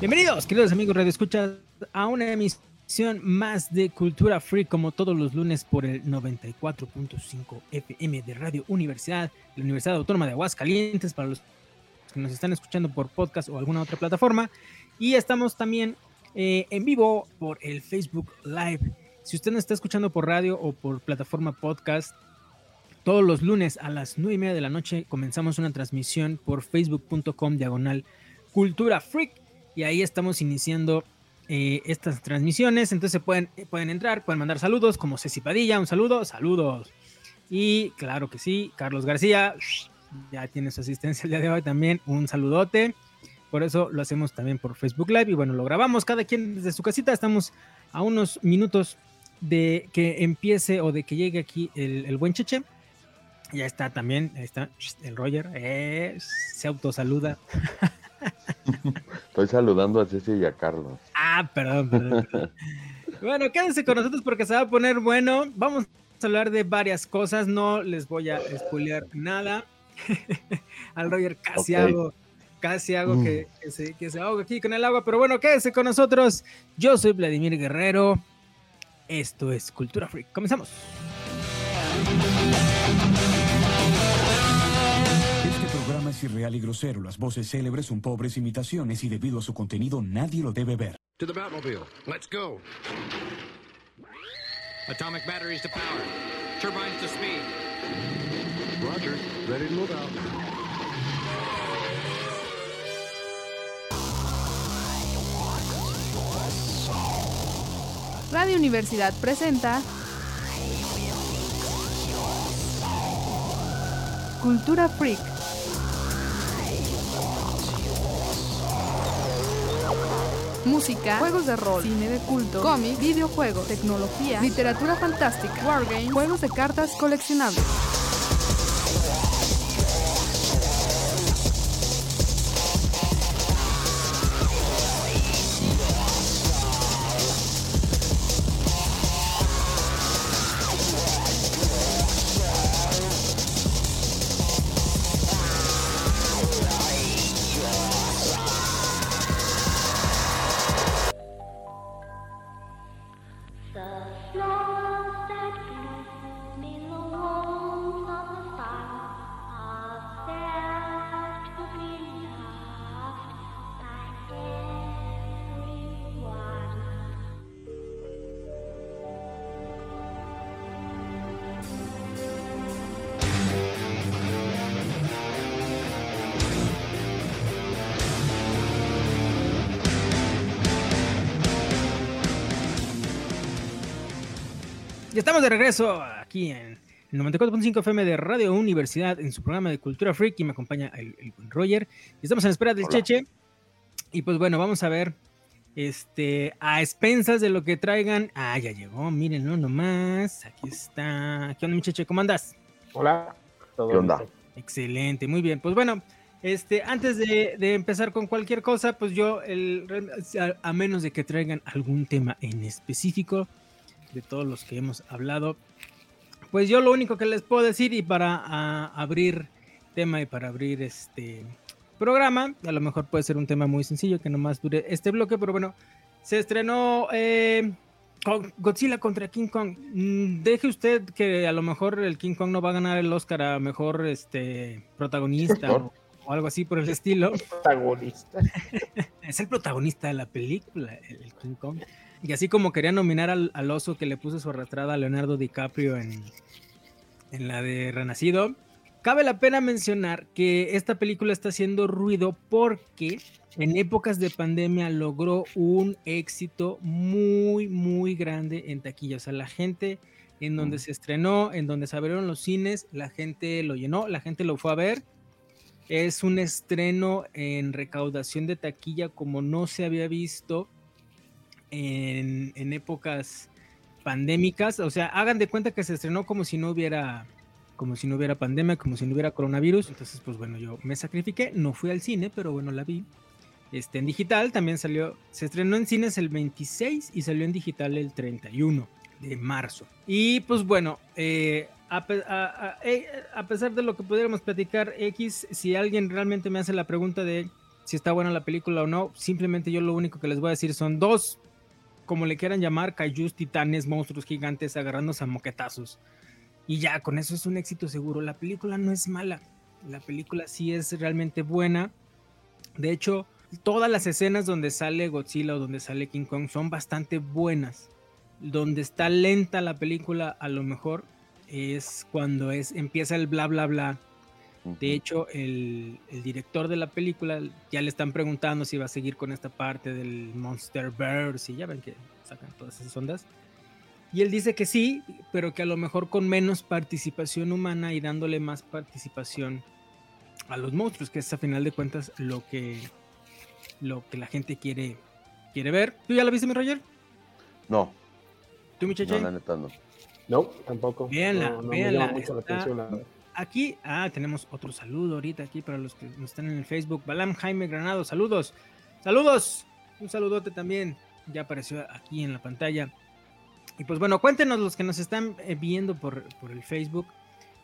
Bienvenidos, queridos amigos Radio Escucha, a una emisión más de Cultura Free, como todos los lunes por el 94.5 FM de Radio Universidad, la Universidad Autónoma de Aguascalientes, para los que nos están escuchando por podcast o alguna otra plataforma. Y estamos también eh, en vivo por el Facebook Live. Si usted nos está escuchando por radio o por plataforma podcast, todos los lunes a las 9 y media de la noche comenzamos una transmisión por facebook.com diagonal Cultura Freak y ahí estamos iniciando eh, estas transmisiones. Entonces pueden, pueden entrar, pueden mandar saludos, como Ceci Padilla, un saludo, saludos. Y claro que sí, Carlos García, ya tiene su asistencia el día de hoy también, un saludote. Por eso lo hacemos también por Facebook Live y bueno, lo grabamos cada quien desde su casita. Estamos a unos minutos de que empiece o de que llegue aquí el, buen Cheche. Ya está también, ahí está el Roger, eh, se autosaluda. Estoy saludando a Ceci y a Carlos. Ah, perdón, perdón. bueno, quédense con nosotros porque se va a poner bueno. Vamos a hablar de varias cosas. No les voy a spoilear nada. Al Roger casi hago, casi hago mm. que, se, que se ahogue aquí con el agua. Pero bueno, quédense con nosotros. Yo soy Vladimir Guerrero. Esto es Cultura Freak. Comenzamos. es irreal y grosero. Las voces célebres son pobres imitaciones y debido a su contenido nadie lo debe ver. To the Batmobile. Let's go. Atomic batteries to power. Turbines to speed. Roger. Ready to. Radio Universidad presenta Cultura Freak. música, juegos de rol, cine de culto, cómics, videojuegos, tecnología, literatura fantástica, wargames, juegos de cartas coleccionables. Estamos de regreso aquí en el 94.5 FM de Radio Universidad en su programa de Cultura Freak y me acompaña el, Roger. Y estamos en espera del Cheche. Y pues bueno, vamos a ver este, a expensas de lo que traigan. Ah, ya llegó, miren, no nomás. Aquí está. ¿Qué onda, mi Cheche? ¿Cómo andas? Hola. ¿Qué onda? Excelente, muy bien. Pues bueno, este, antes de, empezar con cualquier cosa, pues yo, el, a menos de que traigan algún tema en específico, de todos los que hemos hablado. Pues yo lo único que les puedo decir y para abrir tema y para abrir este programa, a lo mejor puede ser un tema muy sencillo que nomás dure este bloque, pero bueno, se estrenó eh, Godzilla contra King Kong. Mm, deje usted que a lo mejor el King Kong no va a ganar el Oscar a mejor este protagonista o, algo así por el estilo. Protagonista. es el protagonista de la película, el King Kong. Y así como quería nominar al, oso que le puso su arrastrada a Leonardo DiCaprio en, en la de Renacido, cabe la pena mencionar que esta película está haciendo ruido porque en épocas de pandemia logró un éxito muy, muy grande en taquilla. O sea, la gente en donde se estrenó, en donde se abrieron los cines, la gente lo llenó, la gente lo fue a ver. Es un estreno en recaudación de taquilla como no se había visto en, épocas pandémicas. O sea, hagan de cuenta que se estrenó como si no hubiera como si no hubiera pandemia, como si no hubiera coronavirus. Entonces, pues bueno, yo me sacrifiqué, no fui al cine, pero bueno, la vi. Este, en digital también salió, se estrenó en cines el 26 y salió en digital el 31 de marzo. Y pues bueno, eh, eh, a, pesar de lo que pudiéramos platicar X, si alguien realmente me hace la pregunta de si está buena la película o no, simplemente yo lo único que les voy a decir son dos, como le quieran llamar, kaijus, titanes, monstruos gigantes agarrándose a moquetazos. Y ya, con eso es un éxito seguro. La película no es mala. La película sí es realmente buena. De hecho, todas las escenas donde sale Godzilla o donde sale King Kong son bastante buenas. Donde está lenta la película, a lo mejor es cuando es, empieza el bla bla bla. De hecho, el, el, director de la película ya le están preguntando si va a seguir con esta parte del Monster Verse y ya ven que sacan todas esas ondas. Y él dice que sí, pero que a lo mejor con menos participación humana y dándole más participación a los monstruos, que es a final de cuentas lo que, lo que la gente quiere, quiere ver. ¿Tú ya la viste, mi Roger? No. ¿Tú, muchacho? No, la neta no. No, tampoco. Véanla, véanla. Aquí, ah, tenemos otro saludo ahorita aquí para los que nos están en el Facebook. Balam Jaime Granado, saludos. Saludos. Un saludote también. Ya apareció aquí en la pantalla. Y pues bueno, cuéntenos los que nos están eh, viendo por, por el Facebook,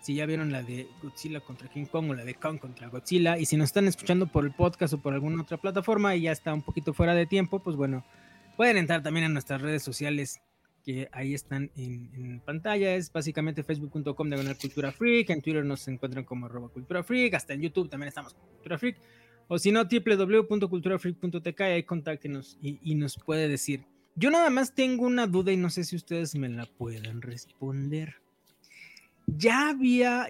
si ya vieron la de Godzilla contra King Kong o la de Kong contra Godzilla, y si nos están escuchando por el podcast o por alguna otra plataforma y ya está un poquito fuera de tiempo, pues bueno, pueden entrar también a nuestras redes sociales que ahí están en, pantalla, es básicamente facebook.com de Cultura Freak, en Twitter nos encuentran como arroba Cultura Freak, hasta en YouTube también estamos como Cultura Freak, o si no, www.culturafreak.tk, ahí contáctenos y, y nos puede decir yo nada más tengo una duda y no sé si ustedes me la pueden responder. Ya había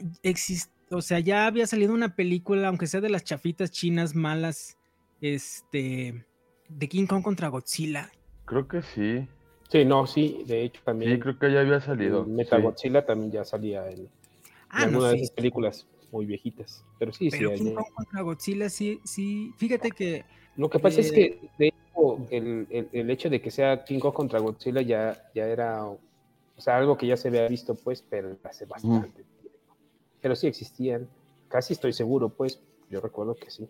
o sea, ya había salido una película, aunque sea de las chafitas chinas malas, este, de King Kong contra Godzilla. Creo que sí. Sí, no, sí, de hecho también. Sí, creo que ya había salido. Meta Godzilla también ya salía en, ah, alguna de esas películas muy viejitas. Pero sí, Pero King Kong contra Godzilla, sí, sí. Fíjate que. Lo que pasa es que de el, el, hecho de que sea King Kong contra Godzilla ya, ya era, o sea, algo que ya se había visto, pues, pero hace bastante tiempo. Pero sí existían, casi estoy seguro, pues, yo recuerdo que sí.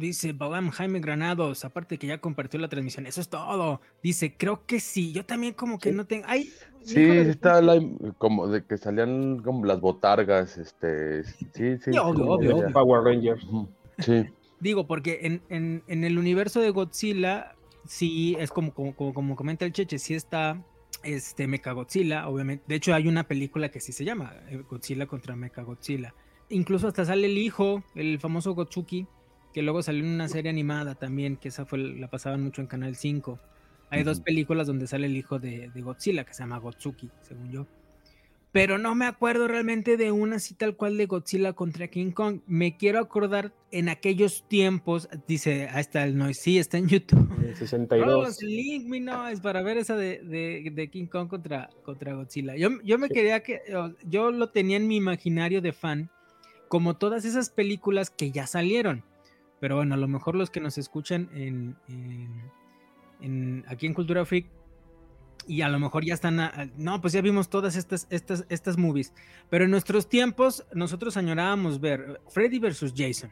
Dice Balam Jaime Granados, aparte que ya compartió la transmisión, eso es todo. Dice, creo que sí, yo también como que no tengo... Ay, sí, está como de que salían como las botargas, este... Sí, sí. obvio, Power Rangers. Sí. Digo, porque en, en, en, el universo de Godzilla, sí, es como, como, como, comenta el Cheche, sí está este Godzilla, obviamente. De hecho, hay una película que sí se llama eh, Godzilla contra Godzilla. Incluso hasta sale el hijo, el famoso Gotsuki, que luego salió en una serie animada también, que esa fue la pasaban mucho en Canal 5. Hay dos películas donde sale el hijo de, de Godzilla, que se llama Gotsuki, según yo pero no me acuerdo realmente de una así tal cual de Godzilla contra King Kong. Me quiero acordar en aquellos tiempos, dice, ahí está el noise, sí, está en YouTube. 62. link, mi es para ver esa de, King Kong contra, contra Godzilla. Yo, yo me quería que, yo lo tenía en mi imaginario de fan, como todas esas películas que ya salieron. Pero bueno, a lo mejor los que nos escuchan en, en aquí en Cultura Freak y a lo mejor ya están, no, pues ya vimos todas estas, estas, estas movies, pero en nuestros tiempos nosotros añorábamos ver Freddy versus Jason,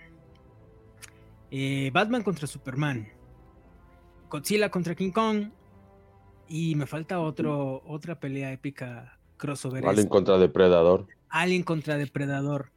eh, Batman contra Superman, Godzilla contra King Kong, y me falta otro, otra pelea épica crossover. Alien contra Depredador. Alien contra Depredador.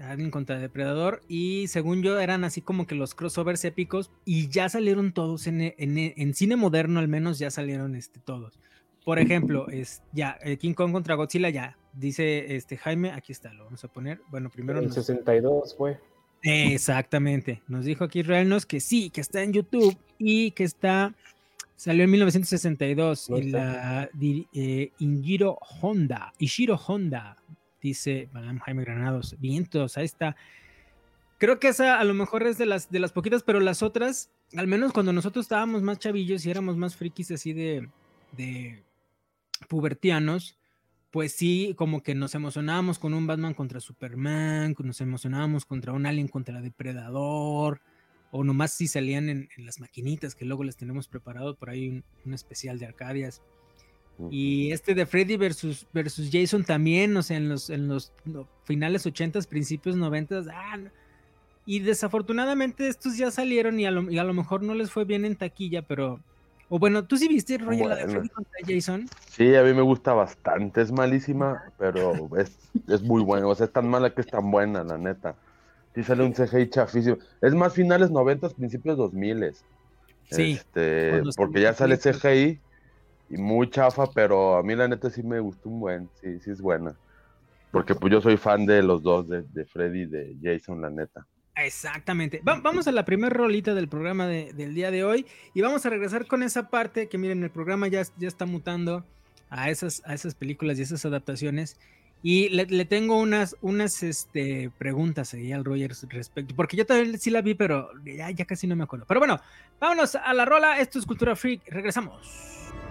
Alien contra Depredador. Y según yo, eran así como que los crossovers épicos. Y ya salieron todos en, en, en cine moderno, al menos ya salieron este, todos. Por ejemplo, es ya eh, King Kong contra Godzilla ya dice este Jaime, aquí está, lo vamos a poner. Bueno, primero en 62 fue. Exactamente. Nos dijo aquí Realnos que sí, que está en YouTube y que está salió en 1962 en la eh, Injiro Honda, Ishiro Honda, dice Jaime Granados. Vientos, ahí está. Creo que esa a lo mejor es de las de las poquitas, pero las otras, al menos cuando nosotros estábamos más chavillos y éramos más frikis así de, de pubertianos, pues sí, como que nos emocionábamos con un Batman contra Superman, nos emocionábamos contra un Alien contra Depredador, o nomás si salían en, las maquinitas que luego les tenemos preparado por ahí un, especial de Arcadias. Y este de Freddy versus, versus Jason también, o sea, en los, en los finales 80s, principios 90s. Ah, no. y desafortunadamente estos ya salieron y a, lo, y a, lo, mejor no les fue bien en taquilla, pero. O bueno, ¿tú sí viste, Roger, bueno. la de Freddy contra Jason? Sí, a mí me gusta bastante. Es malísima, pero es, es muy buena. O sea, es tan mala que es tan buena, la neta. Sí sale un CGI chafísimo. Es más finales 90, principios 2000. Sí. Este, porque ya sale CGI y muy chafa, pero a mí la neta sí me gustó un buen, sí, sí es buena. Porque pues yo soy fan de los dos, de, de Freddy y de Jason, la neta. Exactamente. Va, vamos a la primera rolita del programa de, del día de hoy y vamos a regresar con esa parte que miren, el programa ya, ya está mutando a esas, a esas películas y esas adaptaciones. Y le, le, tengo unas, unas este, preguntas ahí al Rogers respecto, porque yo también sí la vi, pero ya, ya casi no me acuerdo. Pero bueno, vámonos a la rola. Esto es Cultura Freak. Regresamos.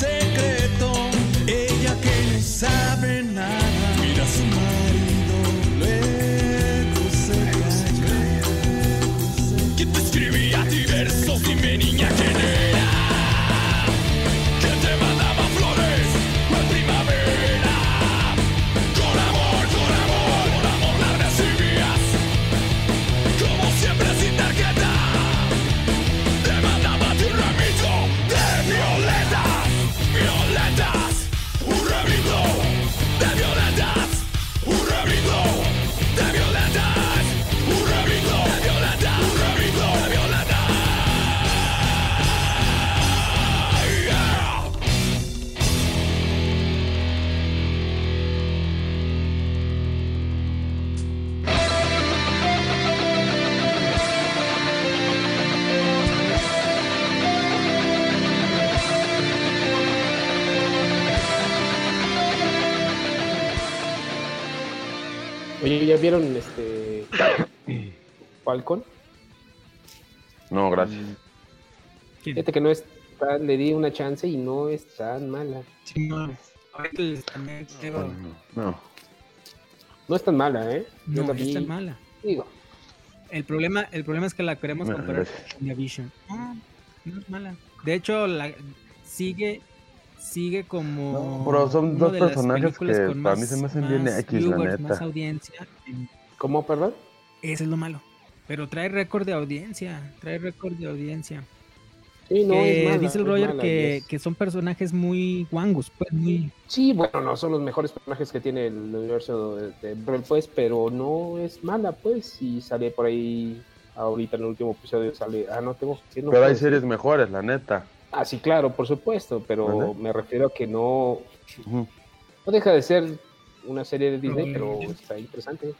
Oye, No, gracias. Fíjate que no es tan, le di una chance y no es tan mala. Sí, no. No. No es tan mala, ¿eh? Yo no es tan mala. Digo. El problema, el problema es que la queremos Bueno, comparar gracias. con Vision. No, no es mala. De hecho, la sigue sigue como No, pero son dos personajes que para mí más- se me hacen bien X, la viewers, neta. Más audiencia. ¿Cómo, perdón? Eso es lo malo. Pero trae récord de audiencia. Trae récord de audiencia. Sí, no, que es mala, dice el Roger mala, que, es- que son personajes muy guangos, pues muy... Sí, bueno, no son los mejores personajes que tiene el universo de, de Marvel, pues, pero no es mala, pues, y sale por ahí ahorita en el último episodio sale, ah, no tengo que no Pero hay puedo series mejores, la neta. Ah, sí, claro, por supuesto, pero ¿Vale? me refiero a que no, no deja de ser una serie de Disney, pero está interesante.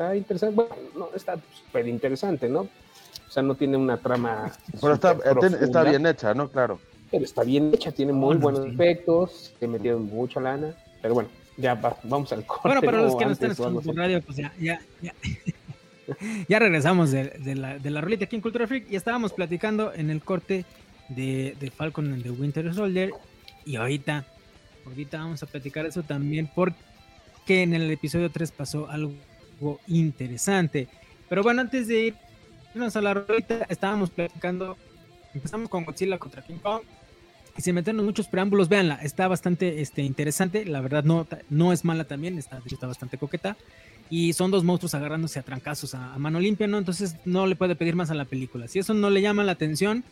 Está interesante, bueno, no, está súper interesante, ¿no? O sea, no tiene una trama. Pero está, eh, está bien hecha, ¿no? Claro. Pero está bien hecha, tiene muy Oh, no, buenos sí. efectos, le metieron mucha lana. Pero bueno, ya va- vamos al corte. Bueno, para los que no están escuchando por radio, pues ya, ya, ya. ya regresamos de, de la, de la rolita aquí en Cultura Freak y estábamos platicando en el corte de, de Falcon and the Winter Soldier y ahorita, ahorita vamos a platicar eso también porque en el episodio 3 pasó algo interesante. Pero bueno, antes de irnos a la rolita, estábamos platicando, empezamos con Godzilla contra King Kong y se metieron muchos preámbulos, véanla, está bastante este, interesante, la verdad no, no es mala también, está, está bastante coqueta. Y son dos monstruos agarrándose a trancazos a, a mano limpia, ¿no? Entonces no le puede pedir más a la película. Si eso no le llama la atención,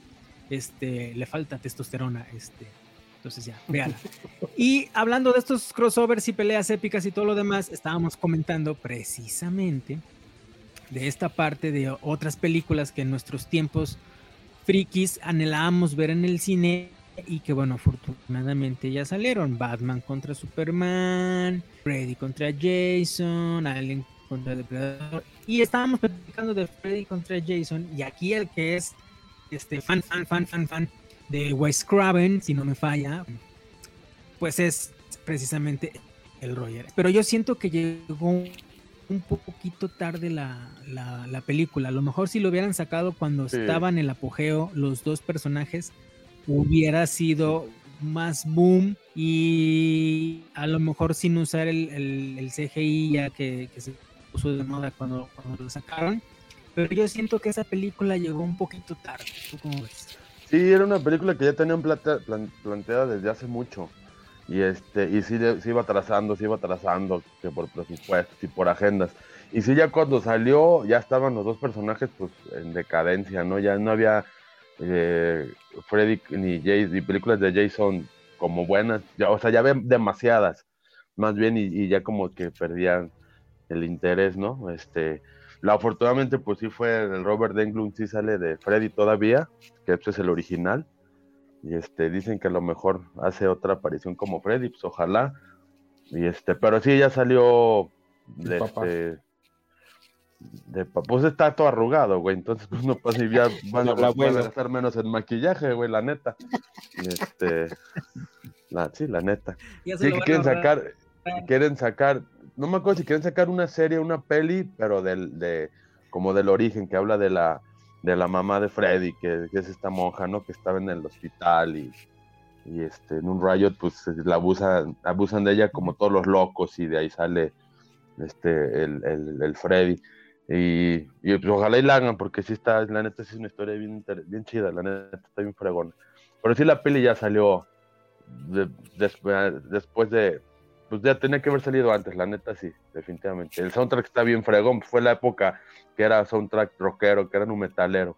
este, le falta testosterona, este. Entonces ya, véanla. Y hablando de estos crossovers y peleas épicas y todo lo demás, estábamos comentando precisamente de esta parte de otras películas que en nuestros tiempos frikis anhelábamos ver en el cine y que bueno, afortunadamente ya salieron. Batman contra Superman, Freddy contra Jason, Alien contra Depredador. Y estábamos platicando de Freddy contra Jason y aquí el que es este fan, fan, fan, fan, fan de Wes Craven, si no me falla, pues es precisamente el Roger. Pero yo siento que llegó un poquito tarde la, la, la película. A lo mejor si lo hubieran sacado cuando Sí. estaban en el apogeo los dos personajes, hubiera sido más boom y a lo mejor sin usar el, el- el CGI ya que, que se puso de moda cuando, cuando lo sacaron. Pero yo siento que esa película llegó un poquito tarde. ¿Tú cómo ves? Sí, era una película que ya tenían plata- plan- planteada desde hace mucho. Y este, y sí se iba trazando, se iba trazando, que por presupuestos y por agendas. Y sí, ya cuando salió, ya estaban los dos personajes pues en decadencia, ¿no? Ya no había eh, Freddy ni Jason, ni películas de Jason como buenas. Ya, o sea, ya había demasiadas, más bien, y, y ya como que perdían el interés, ¿no? Este, la, afortunadamente, pues sí fue el Robert Englund, sí sale de Freddy todavía, que este es el original. Y este, dicen que a lo mejor hace otra aparición como Freddy, pues ojalá. Y este, pero sí, ya salió de este. De pues está todo arrugado, güey. Entonces, pues no pasa y ya van a, van a gastar menos en maquillaje, güey, la neta. Y este. La, sí, la neta. Sí, que quieren sacar, quieren sacar, no me acuerdo si quieren sacar una serie, una peli, pero del, de, como del origen, que habla de la, de la mamá de Freddy, que, es esta monja, ¿no? Que estaba en el hospital y, y este, en un riot, pues la abusan, abusan de ella como todos los locos y de ahí sale este, el, el, Freddy. Y, y, pues ojalá y la hagan, porque sí está, la neta sí es una historia bien, bien chida, la neta está bien fregona. Pero sí la peli ya salió de- después de, pues ya tenía que haber salido antes, la neta sí, definitivamente. El soundtrack está bien fregón, fue la época que era soundtrack rockero, que era un metalero.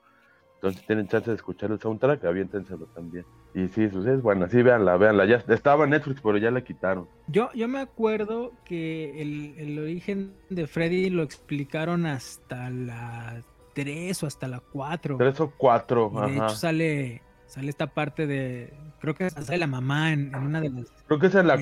Entonces tienen chance de escuchar el soundtrack, aviéntenselo también. Y sí, pues es buena, sí, véanla, véanla. Ya estaba en Netflix, pero ya la quitaron. Yo, yo me acuerdo que el, el origen de Freddy lo explicaron hasta la 3 o hasta la 4. Tres o cuatro, Y de ajá. hecho sale, sale esta parte de, creo que sale la mamá en, en una de las... Creo que es en la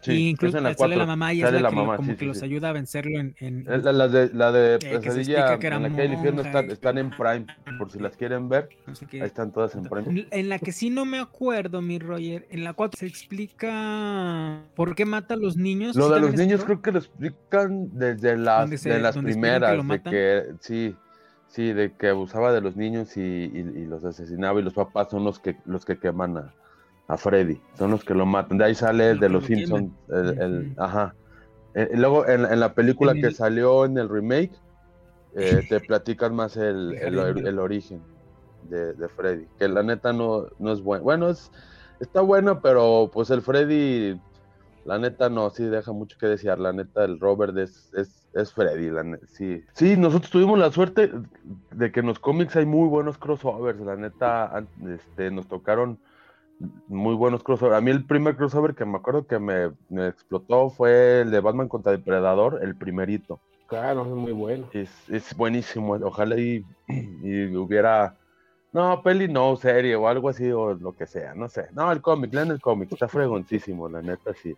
Sí. y incluso es en la sale cuatro. la mamá y es Sale la, la que lo- mamá, como sí, que sí, los ayuda a vencerlo en... en- Es La, la de, la de que se Pesadilla explica que en la del infierno están, están en Prime, por si las quieren ver. no sé qué. Ahí están todas en Prime. En la que sí no me acuerdo, mi Roger, en la 4 se explica por qué mata a los niños. Lo ¿Sí de los es niños creo que lo explican desde las, se- de las que primeras, de que sí, sí, de que abusaba de los niños y, y- y los asesinaba y los papás son los que los que queman a, a Freddy, son los que lo matan. De ahí sale Los de los lo Simpsons, el, el- ajá. Eh, luego en, en la película que el- salió en el remake, eh, te platican más el, el, el origen de, de Freddy, que la neta no, no es bueno. Bueno, es, está bueno, pero pues el Freddy La neta no, sí deja mucho que desear. La neta, el Robert es, es, es Freddy. La sí. sí, nosotros tuvimos la suerte de que en los cómics hay muy buenos crossovers. La neta, este, nos tocaron muy buenos crossovers. A mí el primer crossover que me acuerdo que me, me explotó fue el de Batman contra Depredador, el primerito. Claro, es muy bueno. Es, es buenísimo. Ojalá y, y hubiera. No, peli no, serie o algo así o lo que sea, no sé. No, el cómic, lean el cómic, está fregoncísimo, la neta, sí.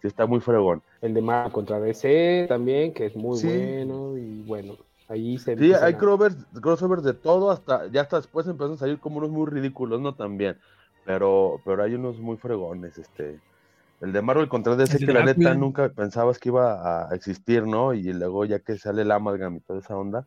Sí, está muy fregón. El de Marvel contra DC también, que es muy Sí. bueno. Y bueno, ahí se Sí, hay crossovers, crossovers de todo, hasta ya hasta después empiezan a salir como unos muy ridículos, ¿no? También. Pero, pero hay unos muy fregones, este. El de Marvel contra DC, que la neta nunca pensabas que iba a existir, ¿no? Y luego ya que sale el Amalgam y toda esa onda,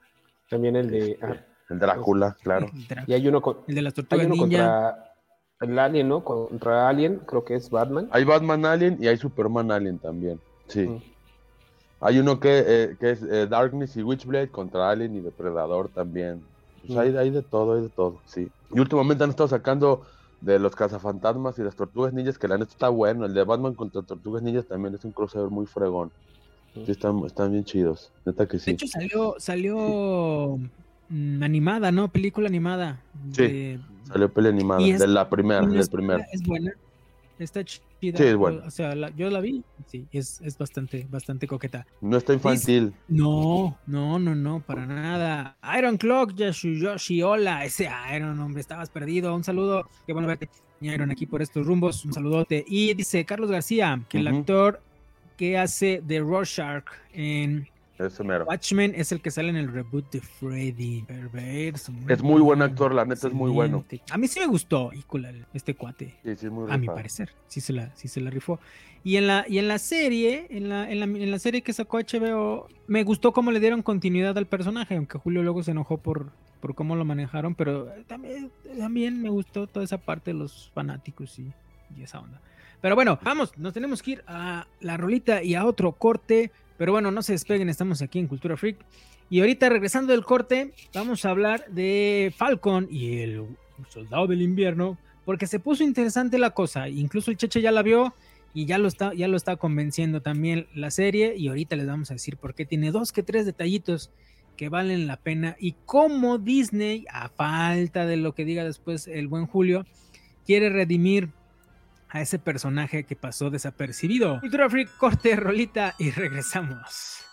También el de. este, ah, el Drácula, claro. El, y hay uno, con, el de las hay tortugas uno ninja. contra el Alien, ¿no? Contra Alien, creo que es Batman. Hay Batman Alien y hay Superman Alien también. Sí. Mm. Hay uno que, eh, que es eh, Darkness y Witchblade contra Alien y Depredador también. Pues Mm. hay, hay de todo, hay de todo, sí. Y últimamente han estado sacando de los cazafantasmas y las tortugas ninjas, que la neta está bueno. El de Batman contra tortugas ninjas también es un crossover muy fregón. Sí, están, están bien chidos. Neta que De sí. hecho, salió, salió mm, animada, ¿no? Película animada. Sí, de- Salió peli animada, de la primera, del es- primer. Es buena. Está chida. Sí, es buena. O sea, la- yo la vi. Sí, es, es bastante, bastante coqueta. No está infantil. No, no, no, no, para nada. Iron Clock, Yashuyoshi, hola, ese Iron, hombre, estabas perdido. Un saludo, qué bueno verte, Iron, aquí por estos rumbos. Un saludote. Y dice Carlos García que el actor que hace de Rorschach en Ese mero. Watchmen es el que sale en el reboot de Freddy. Perverso. Es muy buen actor, la neta es muy bueno. A mí sí me gustó, este cuate Sí, sí, muy a mi parecer. Sí se la, sí se la rifó. Y en la, y en la serie, en la, en, la, en la serie que sacó HBO, me gustó cómo le dieron continuidad al personaje, aunque Julio luego se enojó por, por cómo lo manejaron, pero también, también me gustó toda esa parte de los fanáticos y, y esa onda. Pero bueno, vamos, nos tenemos que ir a la rolita y a otro corte. Pero bueno, no se despeguen, estamos aquí en Cultura Freak. Y ahorita regresando del corte, vamos a hablar de Falcon y el Soldado del Invierno, porque se puso interesante la cosa. Incluso el Cheche ya la vio y ya lo está, ya lo está convenciendo también la serie. Y ahorita les vamos a decir por qué tiene dos que tres detallitos que valen la pena y cómo Disney, a falta de lo que diga después el buen Julio, quiere redimir a ese personaje que pasó desapercibido. Cultura Freak, corte, rolita y regresamos.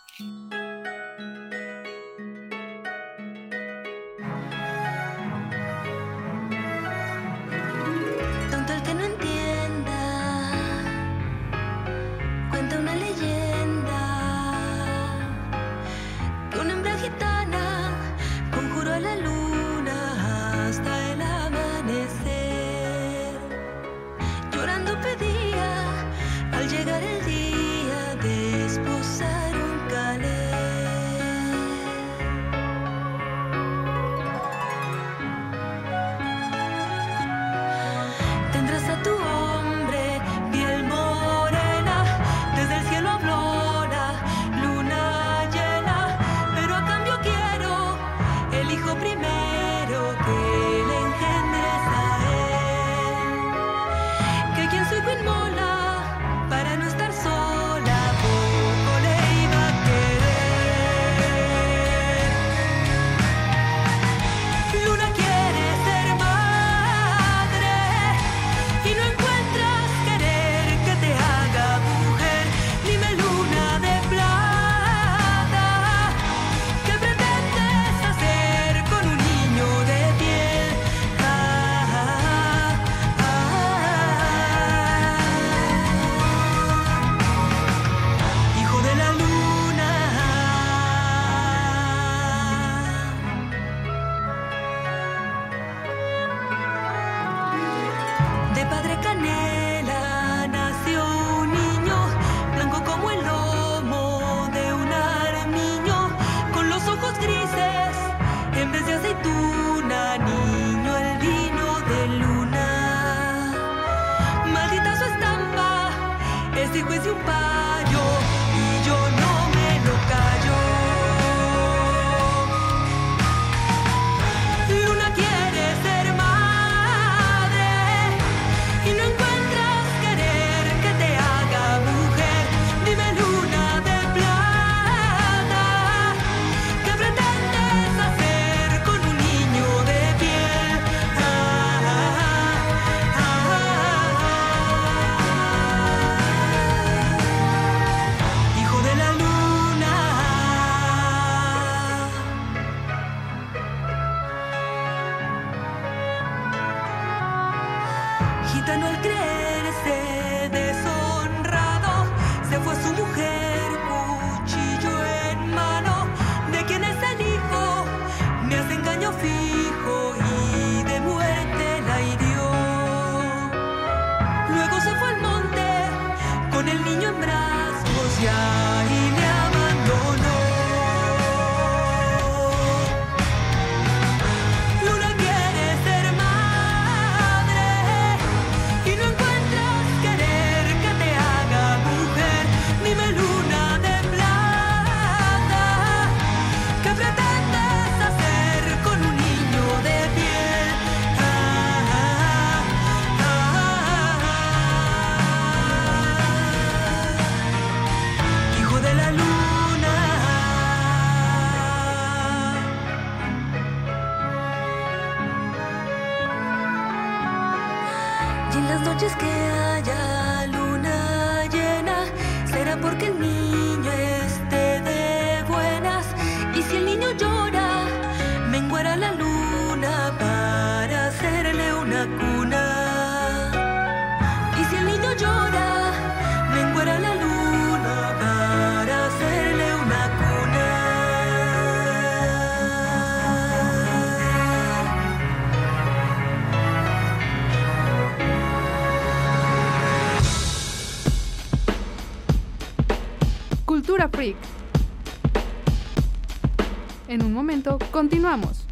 Continuamos.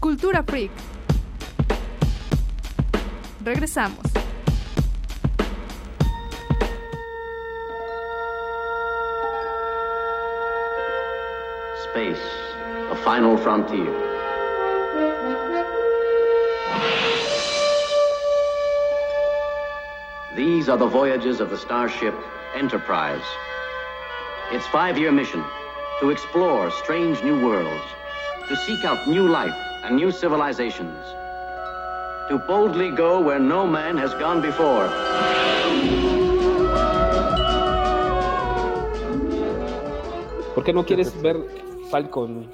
Cultura Freak. Regresamos. Space, the final frontier. These are the voyages of the starship Enterprise. Its five year mission to explore strange new worlds, to seek out new life and new civilizations, to boldly go where no man has gone before. ¿Por qué no quieres ver Falcon?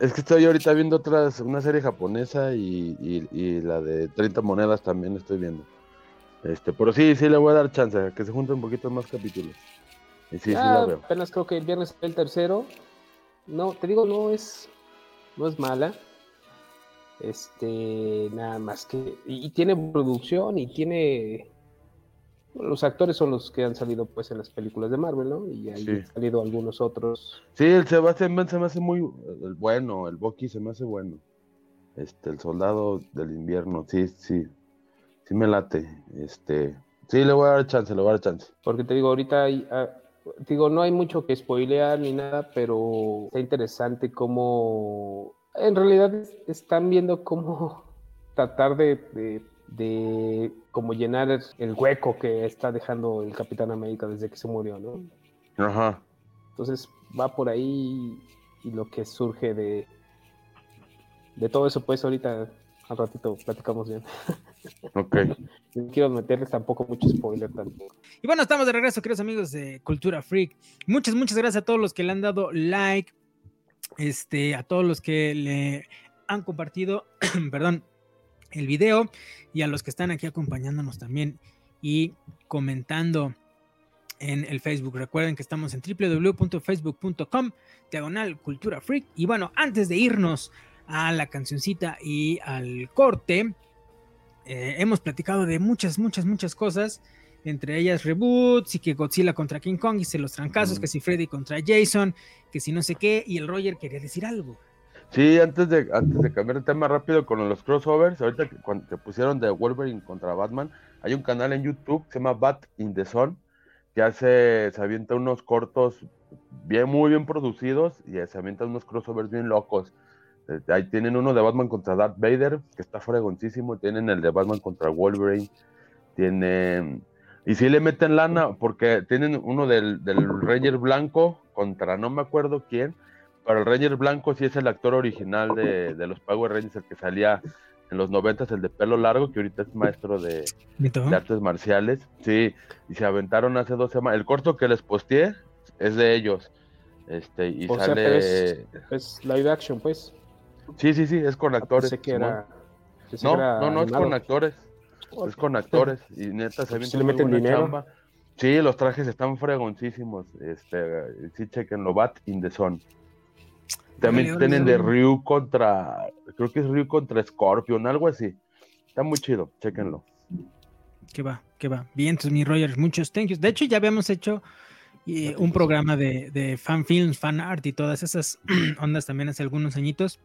Es que estoy ahorita viendo otras, una serie japonesa y, y- y la de 30 monedas también estoy viendo. Este, pero sí, sí le voy a dar chance, a que se junten un poquito más capítulos. Sí, sí Ah, la veo. apenas creo que el viernes el tercero. No, te digo, no es, no es mala. Este, nada más que. Y, y tiene producción y tiene. Los actores son los que han salido pues en las películas de Marvel, ¿no? Y ahí Sí. han salido algunos otros. Sí, el Sebastián Ben se me hace muy el bueno, el Bucky se me hace bueno. Este, el soldado del invierno, sí, sí, sí me late. Este, sí, le voy a dar chance, le voy a dar chance. Porque te digo, ahorita hay, ah, digo, no hay mucho que spoilear ni nada, pero está interesante cómo en realidad es- están viendo cómo tratar de, de, de como llenar el, el hueco que está dejando el Capitán América desde que se murió, ¿no? Ajá. Entonces va por ahí y lo que surge de, de todo eso, pues ahorita al ratito platicamos bien. Ok. No quiero meterles tampoco mucho spoiler tampoco. Y bueno, estamos de regreso, queridos amigos de Cultura Freak. Muchas, muchas gracias a todos los que le han dado like, este, a todos los que le han compartido, perdón, el video y a los que están aquí acompañándonos también y comentando en el Facebook. Recuerden que estamos en www.facebook.com, diagonal Cultura Freak. Y bueno, antes de irnos a la cancioncita y al corte, eh, hemos platicado de muchas, muchas, muchas cosas entre ellas reboots y que Godzilla contra King Kong y se los trancazos, Ujú. que si Freddy contra Jason, que si no sé qué, y el Roger quería decir algo. Sí, antes de, antes de cambiar de tema rápido con los crossovers, ahorita que, cuando, que pusieron de Wolverine contra Batman, hay un canal en YouTube que se llama Bat in the Sun, que hace, se avienta unos cortos bien, muy bien producidos y se avienta unos crossovers bien locos. Eh, Ahí tienen uno de Batman contra Darth Vader, que está fregoncísimo, tienen el de Batman contra Wolverine, tienen... Y sí le meten lana, porque tienen uno del, del Ranger Blanco contra no me acuerdo quién, pero el Ranger Blanco sí es el actor original de, de los Power Rangers, el que salía en los noventas, el de pelo largo, que ahorita es maestro de, artes marciales. Sí, y se aventaron hace dos semanas. El corto que les posteé es de ellos. Este, y O sea, sale. pero es- Es live action, pues. Sí, sí, sí, es con actores. Pensé que Simón. era. pensé No, que era no, no, es con actores. Es con actores. Y neta, se le meten dinero. chamba. Sí, los trajes están fregoncísimos. Este, sí, chequenlo. Bat in the Sun. También tienen de. Ryu contra. Creo que es Ryu contra Scorpion, algo así. Está muy chido, chequenlo. Que va, que va. Bien, entonces, mi Rogers, muchos thank yous. De hecho, ya habíamos hecho eh, un programa de, de fan films, fan art y todas esas ondas también hace algunos añitos.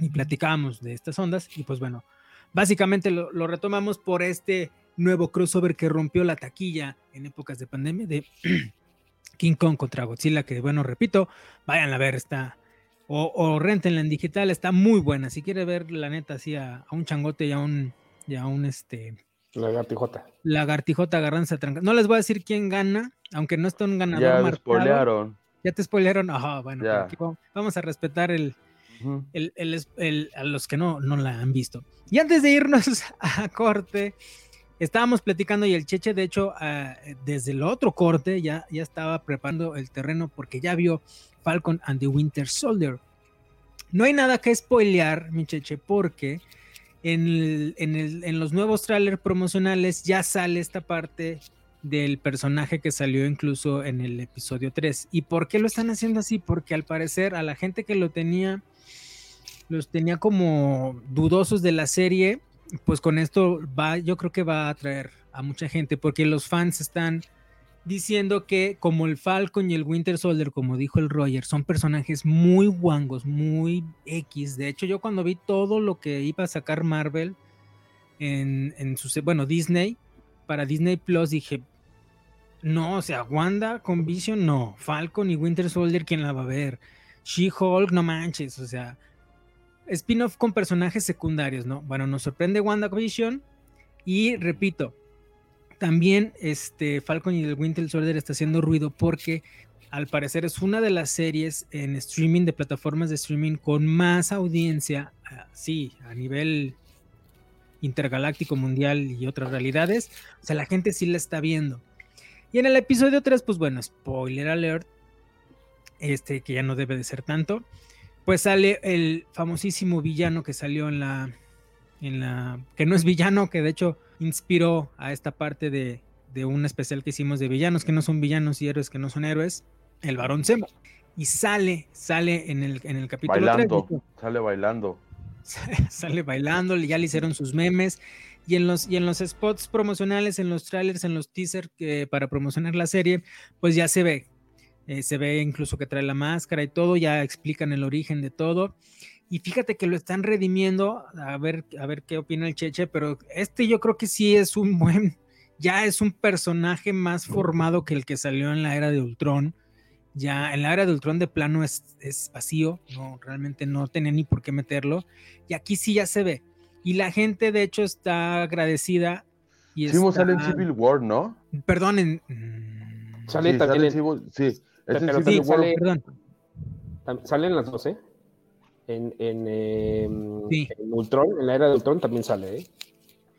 Y platicábamos de estas ondas. Y pues bueno, básicamente lo, lo retomamos por este nuevo crossover que rompió la taquilla en épocas de pandemia de King Kong contra Godzilla. Que bueno, repito, vayan a ver, está. O, o rentenla en digital, está muy buena. Si quiere ver la neta así a, a un changote y a un, y a un este lagartijota agarrándose a tranca- No les voy a decir quién gana, aunque no está un ganador Ya marcado. despolearon. Ya te spoilearon. Ajá, bueno, aquí vamos a respetar el, El- el a los que no, no la han visto. Y antes de irnos a corte, estábamos platicando y el Cheche, de hecho, ah, desde el otro corte ya, ya estaba preparando el terreno porque ya vio Falcon and the Winter Soldier. No hay nada que spoilear, mi Cheche, porque en, el- en en los nuevos trailers promocionales ya sale esta parte del personaje que salió incluso en el episodio 3. ¿Y por qué lo están haciendo así? Porque al parecer a la gente que lo tenía, los tenía como dudosos de la serie, pues con esto va, yo creo que va a atraer a mucha gente, porque los fans están diciendo que como el Falcon y el Winter Soldier, como dijo el Roger, son personajes muy guangos, muy X. De hecho, yo cuando vi todo lo que iba a sacar Marvel en, su, bueno, Disney, para Disney Plus, dije, no, o sea, Wanda con Vision, no. Falcon y Winter Soldier, ¿quién la va a ver? She-Hulk, no manches, o sea, spin-off con personajes secundarios, ¿no? Bueno, nos sorprende WandaVision y repito, también este Falcon y el Winter Soldier está haciendo ruido porque al parecer es una de las series en streaming de plataformas de streaming con más audiencia, ah, sí, a nivel intergaláctico, mundial y otras realidades. O sea, la gente sí la está viendo. Y en el episodio 3, pues bueno, spoiler alert, este que ya no debe de ser tanto, pues sale el famosísimo villano que salió en la, en la, que no es villano, que de hecho inspiró a esta parte de, de un especial que hicimos de villanos que no son villanos y héroes que no son héroes, el varón Zemo. Y sale, sale en el, en el capítulo 3, Bailando, sale bailando. sale bailando, ya le hicieron sus memes. Y en los, y en los spots promocionales, en los trailers, en los teasers que, para promocionar la serie, pues ya se ve. Eh, se ve incluso que trae la máscara y todo, ya explican el origen de todo. Y fíjate que lo están redimiendo, a ver, a ver qué opina el Cheche, pero este yo creo que sí es un buen, ya es un personaje más formado que el que salió en la era de Ultron. Ya en la era de Ultron de plano es, es vacío, no, realmente no tenía ni por qué meterlo. Y aquí sí ya se ve. Y la gente, de hecho, está agradecida. Y Sí, está- sale en Civil War, ¿no? Perdón, en- mm, Sale sí, también sale en Civil, sí, Pero también sale- perdón. Tam- Salen las dos, ¿eh? En, en, Sí. en Ultron, en la era de Ultron también sale, ¿eh?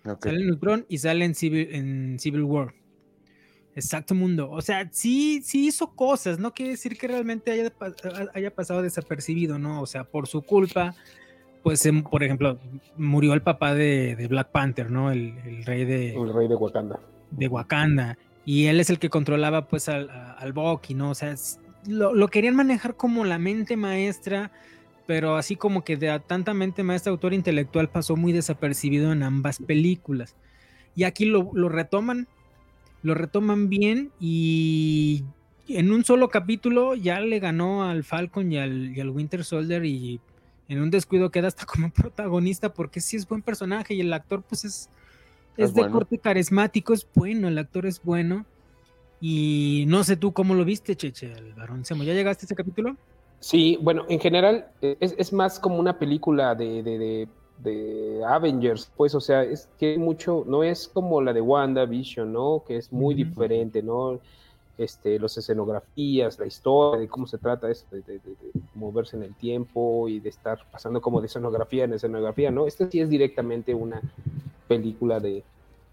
Ok. Sale en Ultron y sale en Civil, en Civil War. Exacto mundo. O sea, sí, sí hizo cosas. No quiere decir que realmente haya, haya pasado desapercibido, ¿no? O sea, por su culpa, pues, em, por ejemplo, murió el papá de, de Black Panther, ¿no? El, el rey de, El rey de Wakanda. de Wakanda. Y él es el que controlaba, pues, al, al Bucky, ¿no? O sea, lo, lo querían manejar como la mente maestra, pero así como que de tanta mente maestra, autor intelectual, pasó muy desapercibido en ambas películas. Y aquí lo, lo retoman, lo retoman bien y en un solo capítulo ya le ganó al Falcon y al, y al Winter Soldier y en un descuido queda hasta como protagonista porque sí es buen personaje y el actor pues es, es, Es de corte carismático, es bueno, el actor es bueno. Y no sé tú cómo lo viste, Cheche, el varón Semo. ¿Ya llegaste a ese capítulo? Sí, bueno, en general eh, es, es más como una película de, de, de- de Avengers, pues, o sea, es que mucho, no es como la de WandaVision, ¿no? Que es muy diferente, ¿no? Este, las escenografías, la historia, de cómo se trata esto, de, de- de- moverse en el tiempo y de estar pasando como de escenografía en escenografía, ¿no? Este sí es directamente una película de,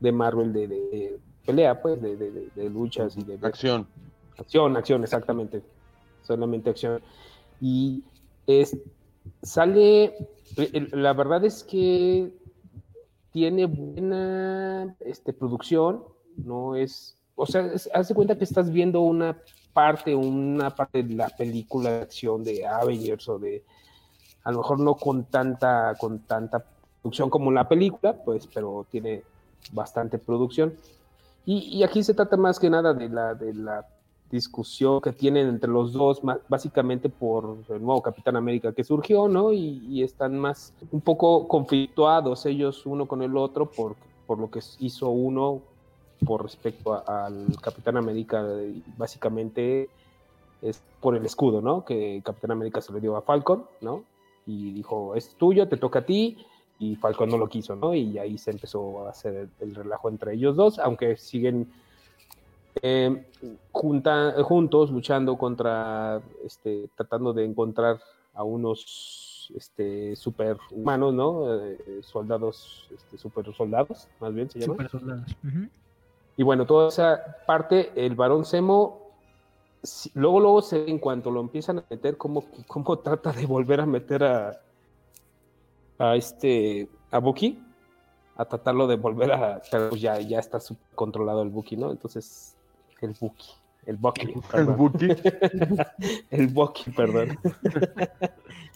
de Marvel de, de- pelea, pues, de, de- luchas y de, Acción. Acción, acción, exactamente. Solamente acción. Y es, sale la verdad es que tiene buena este, producción, no es, o sea, es- haz de cuenta que estás viendo una parte, una parte de la película de acción de Avengers o de, a lo mejor no con tanta, con tanta producción como la película, pues, pero tiene bastante producción. Y, y aquí se trata más que nada de la, de la discusión que tienen entre los dos, ma- básicamente por el nuevo Capitán América que surgió, ¿no? Y, y están más un poco conflictuados ellos uno con el otro por, por lo que hizo uno por respecto a- al Capitán América, básicamente es por el escudo, ¿no? Que Capitán América se le dio a Falcon, ¿no? Y dijo, es tuyo, te toca a ti, y Falcon no lo quiso, ¿no? Y ahí se empezó a hacer el, el relajo entre ellos dos, aunque siguen eh, junta- juntos luchando contra, este, tratando de encontrar a unos este, superhumanos, ¿no? Eh, soldados, este, super soldados, más bien se llama. Super soldados. Y bueno, toda esa parte, el varón Semo, luego, luego se en cuanto lo empiezan a meter, cómo, cómo trata de volver a meter a, a este, a Bucky, a tratarlo de volver a, pero pues ya, ya está controlado el Bucky, ¿no? Entonces, el Bucky, el Bucky, El perdón. Buki. el Bucky, perdón.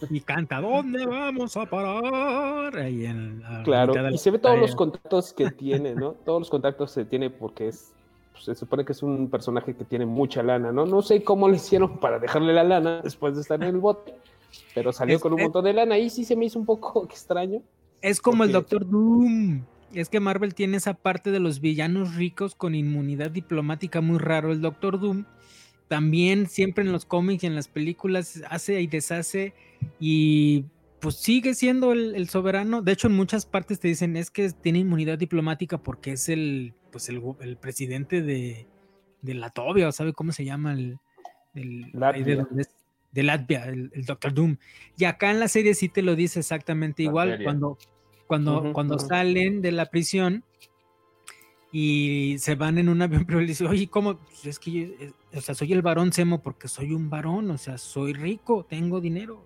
Y canta, ¿dónde vamos a parar? Ahí en la Claro, la y se ve todos los contactos que tiene, ¿no? Todos los contactos se tiene porque es, pues, se supone que es un personaje que tiene mucha lana, ¿no? No sé cómo le hicieron para dejarle la lana después de estar en el bote, pero salió Es- con un es- montón de lana y sí se me hizo un poco extraño. Es como el Doctor Doom. Es que Marvel tiene esa parte de los villanos ricos con inmunidad diplomática muy raro. El Doctor Doom también siempre en los cómics y en las películas hace y deshace y pues sigue siendo el, el soberano. De hecho, en muchas partes te dicen es que tiene inmunidad diplomática porque es el, pues el, presidente de, de Latvia, o sabe cómo se llama el, el- ahí de, de Latvia, el, el Doctor Doom. Y acá en la serie sí te lo dice exactamente igual. Cuando, cuando, cuando salen de la prisión y se van en un avión, pero le dice, oye, ¿cómo? Pues es que yo, eh, o sea, soy el varón Semo porque soy un varón, o sea, soy rico, tengo dinero.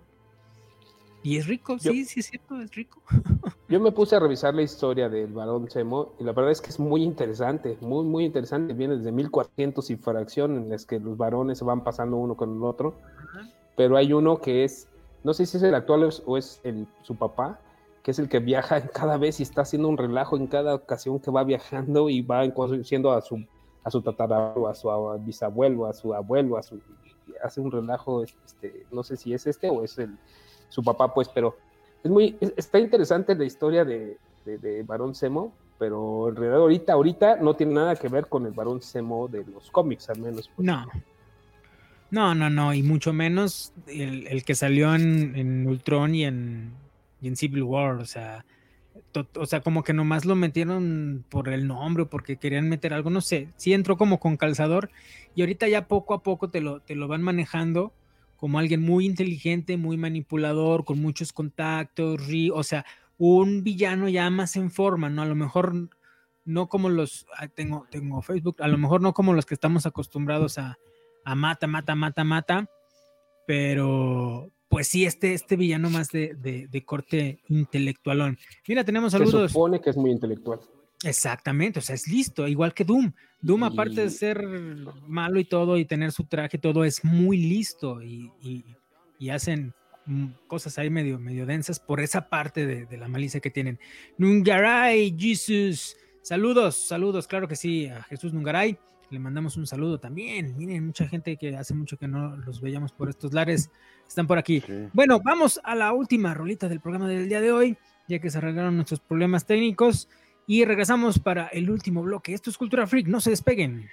Y es rico, Yo- sí, sí es cierto, es rico. Yo me puse a revisar la historia del varón Semo y la verdad es que es muy interesante, muy, muy interesante. Viene desde 1400 y fracción en las que los varones se van pasando uno con el otro. Pero hay uno que es, no sé si es el actual o es, el, su papá, que es el que viaja cada vez y está haciendo un relajo en cada ocasión que va viajando y va conociendo a su, a su tatarabuelo, a su bisabuelo, a su abuelo, a su, hace un relajo, este, no sé si es este o es el, su papá, pues, pero es muy, es- está interesante la historia de, de, Barón Semo, pero en realidad ahorita, ahorita no tiene nada que ver con el Barón Semo de los cómics, al menos. No. No, no, no, y mucho menos el, el que salió en, en Ultron y en, y en Civil War, o sea, o sea, como que nomás lo metieron por el nombre, porque querían meter algo, no sé, sí entró como con calzador, y ahorita ya poco a poco te lo, te lo van manejando como alguien muy inteligente, muy manipulador, con muchos contactos, o sea, un villano ya más en forma, ¿no? A lo mejor no como los, ah, tengo, tengo Facebook, a lo mejor no como los que estamos acostumbrados a, a mata, mata, mata, mata, pero pues sí, este, este villano más de, de, de corte intelectualón. Mira, tenemos Se saludos. supone que es muy intelectual. Exactamente, o sea, es listo, igual que Doom. Doom, aparte de ser malo y todo, y tener su traje y todo, es muy listo y, y- y hacen cosas ahí medio, medio densas por esa parte de, de la malicia que tienen. Nungaray, Jesus, saludos, saludos, claro que sí, a Jesús Nungaray. Le mandamos un saludo también. Miren, mucha gente que hace mucho que no los veíamos por estos lares están por aquí. Sí. Bueno, vamos a la última rolita del programa del día de hoy, ya que se arreglaron nuestros problemas técnicos y regresamos para el último bloque. Esto es Cultura Freak, no se despeguen.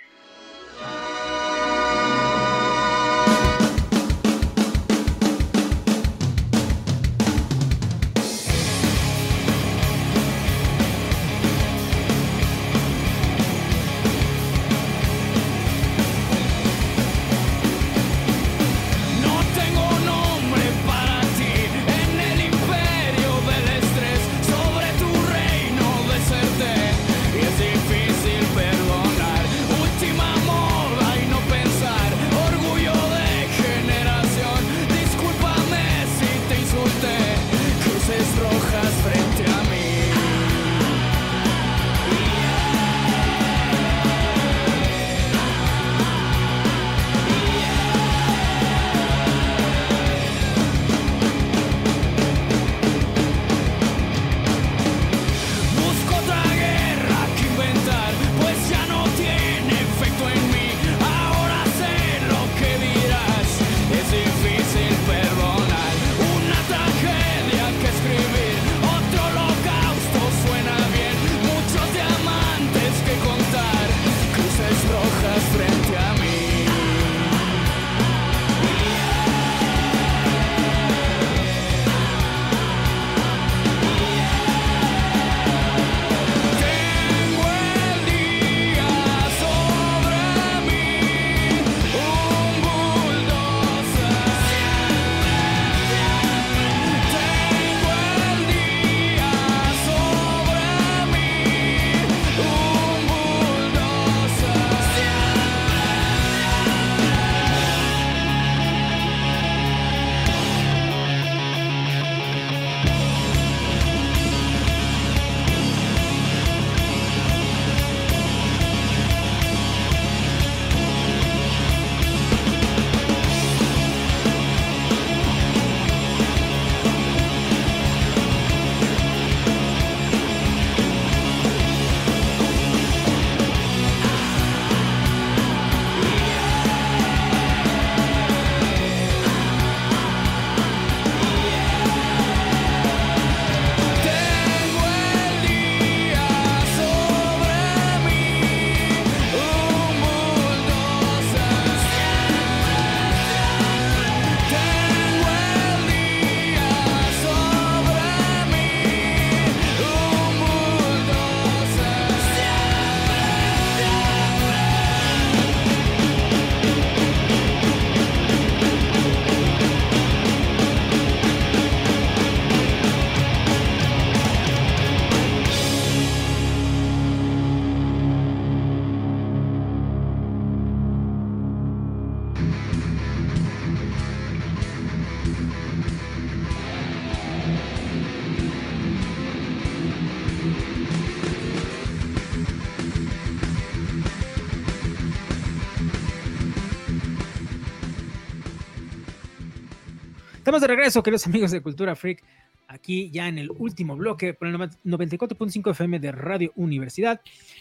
Estamos de regreso, queridos amigos de Cultura Freak, aquí ya en el último bloque por el 94.5 FM de Radio Universidad.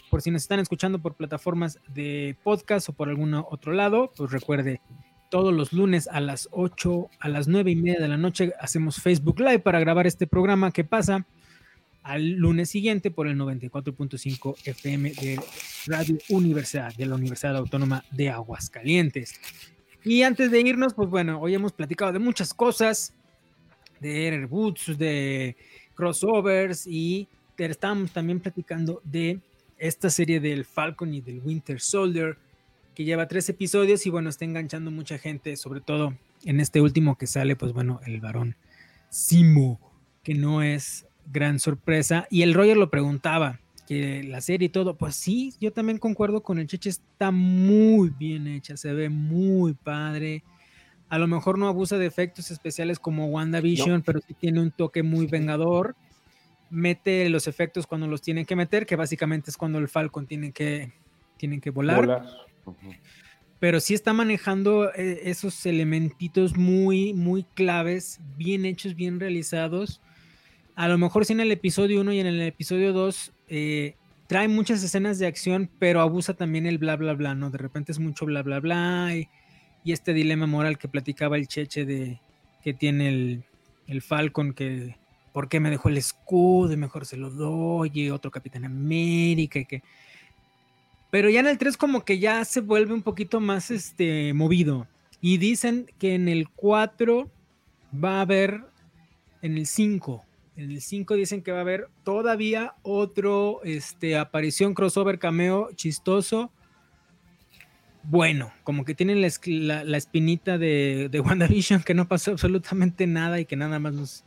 Por si nos están escuchando por plataformas de podcast o por algún otro lado, pues recuerde, todos los lunes a las 8, a las 9 y media de la noche hacemos Facebook Live para grabar este programa que pasa al lunes siguiente por el 94.5 FM de Radio Universidad, de la Universidad Autónoma de Aguascalientes. Y antes de irnos, pues bueno, hoy hemos platicado de muchas cosas, de reboots, de crossovers y estamos también platicando de esta serie del Falcon y del Winter Soldier, que lleva tres episodios y bueno, está enganchando mucha gente, sobre todo en este último que sale, pues bueno, el varón Simo, que no es gran sorpresa. Y el Roger lo preguntaba, que la serie y todo, pues sí, yo también concuerdo con el Cheche, está muy bien hecha, se ve muy padre. A lo mejor no abusa de efectos especiales como WandaVision, pero sí tiene un toque muy vengador. Mete los efectos cuando los tienen que meter, que básicamente es cuando el Falcon tiene que, tienen que volar. Volar. Pero sí está manejando eh, esos elementitos muy, muy claves, bien hechos, bien realizados a lo mejor sí en el episodio 1 y en el episodio 2 eh, trae muchas escenas de acción, pero abusa también el bla, bla, bla, ¿no? De repente es mucho bla, bla, bla. Y, este dilema moral que platicaba el Cheche de que tiene el, el Falcon, que ¿por qué me dejó el escudo? Y mejor se lo doy, y otro Capitán América, y que... Pero ya en el 3 como que ya se vuelve un poquito más este, movido. Y dicen que en el 4 va a haber, en el 5, en el 5 dicen que va a haber todavía otro este, aparición crossover cameo chistoso. Bueno, como que tienen la, la- la espinita de, de WandaVision que no pasó absolutamente nada y que nada más nos,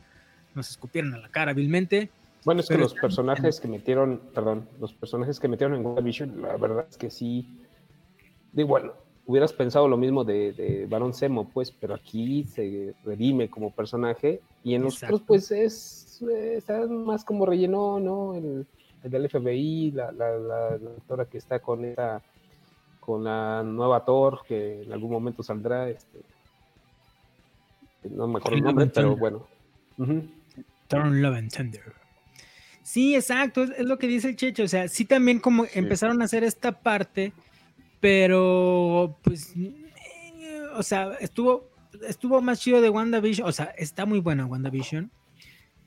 nos escupieron a la cara vilmente. Bueno, es que los personajes que metieron, perdón, los personajes que metieron en WandaVision, la verdad es que sí. Digo, bueno, hubieras pensado lo mismo de, de Baron Zemo, pues, pero aquí se redime como personaje y en los Exacto. otros, pues, es, eh, está más como relleno, ¿no? El, el del FBI, la, la, la, la doctora que está con esta, con la nueva Thor, que en algún momento saldrá, este, no me acuerdo el nombre, pero bueno. Ujú. Turn Love and Thunder. Sí, exacto, es, es lo que dice el Checho. O sea, sí también como empezaron a hacer esta parte, pero pues, eh, o sea, estuvo, estuvo más chido de WandaVision. O sea, está muy buena WandaVision.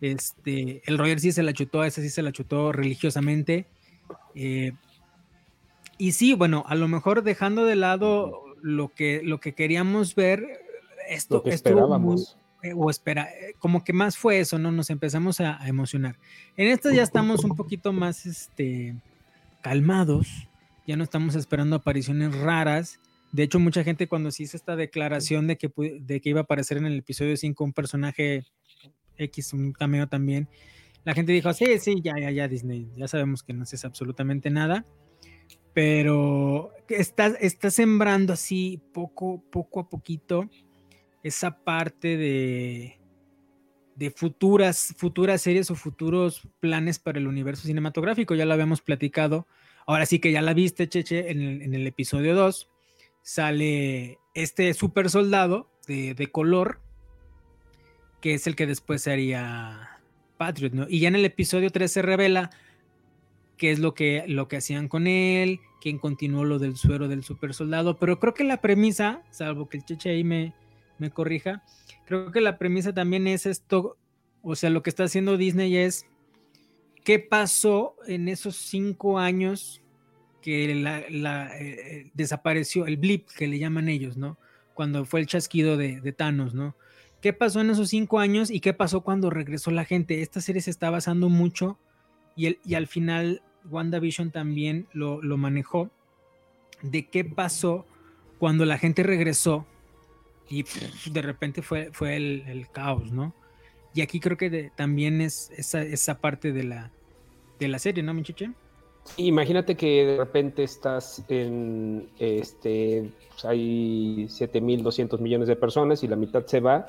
Este, el Roger sí se la chutó, ese sí se la chutó religiosamente. Eh, y sí, bueno, a lo mejor dejando de lado lo que, lo que queríamos ver, esto Lo que muy- esperábamos. eh, o espera, eh, como que más fue eso, ¿no? Nos empezamos a, a emocionar. En esta ya estamos un poquito más este, calmados, ya no estamos esperando apariciones raras. De hecho, mucha gente cuando se hizo esta declaración de que, de que iba a aparecer en el episodio 5 un personaje X, un cameo también, la gente dijo, sí, sí, ya, ya, ya, Disney, ya sabemos que no haces absolutamente nada. Pero está, está sembrando así poco, poco a poquito esa parte de, de futuras, futuras series o futuros planes para el universo cinematográfico. Ya lo habíamos platicado. Ahora sí que ya la viste, Cheche, en el, episodio 2. Sale este super soldado de, de color, que es el que después sería Patriot, ¿no? Y ya en el episodio 3 se revela qué es lo que, lo que hacían con él, quién continuó lo del suero del super soldado, pero creo que la premisa, salvo que el Cheche ahí me, me corrija, creo que la premisa también es esto, o sea, lo que está haciendo Disney es qué pasó en esos cinco años que la, eh, desapareció, el blip que le llaman ellos, ¿no? Cuando fue el chasquido de, Thanos, ¿no? ¿Qué pasó en esos cinco años y qué pasó cuando regresó la gente? Esta serie se está basando mucho y, al final WandaVision también lo, manejó de qué pasó cuando la gente regresó y de repente fue, el caos, ¿no? Y aquí creo que también es esa, esa parte de la, de la serie, ¿no, Michiche? Imagínate que de repente estás en, este, pues hay 7.200 millones de personas y la mitad se va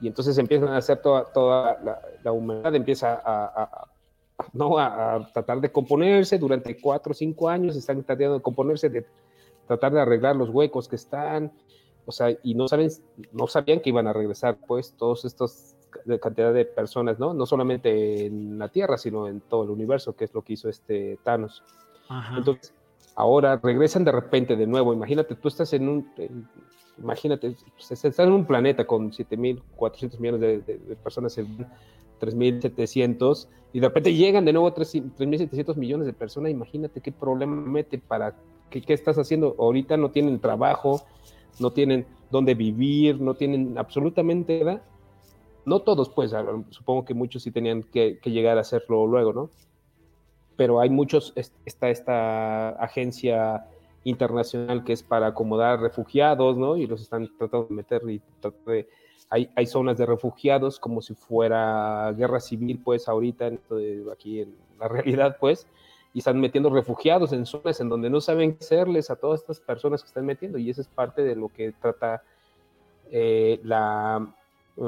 y entonces empiezan a hacer toda, toda la, humanidad empieza a, no, a, tratar de componerse durante 4 o 5 años, están tratando de componerse, de tratar de arreglar los huecos que están o sea, y no saben, no sabían que iban a regresar, pues, todos estos de cantidad de personas, ¿no? No solamente en la Tierra, sino en todo el universo, que es lo que hizo este Thanos. Ajá. Entonces, ahora regresan de repente de nuevo. Imagínate, tú estás en un, en- imagínate, pues, estás en un planeta con 7.400 millones de, de- de personas, se van 3.700, y de repente llegan de nuevo 3 3.700 millones de personas. Imagínate qué problema mete para, qué, qué estás haciendo. Ahorita no tienen trabajo, no tienen dónde vivir, no tienen absolutamente nada. No todos, pues, supongo que muchos sí tenían que, llegar a hacerlo luego, ¿no? Pero hay muchos, es- está esta agencia internacional que es para acomodar refugiados, ¿no? Y los están tratando de meter y de... Hay, hay zonas de refugiados como si fuera guerra civil, pues, ahorita, aquí en la realidad, pues, y están metiendo refugiados en zonas en donde no saben qué hacerles a todas estas personas que están metiendo, y eso es parte de lo que trata eh, la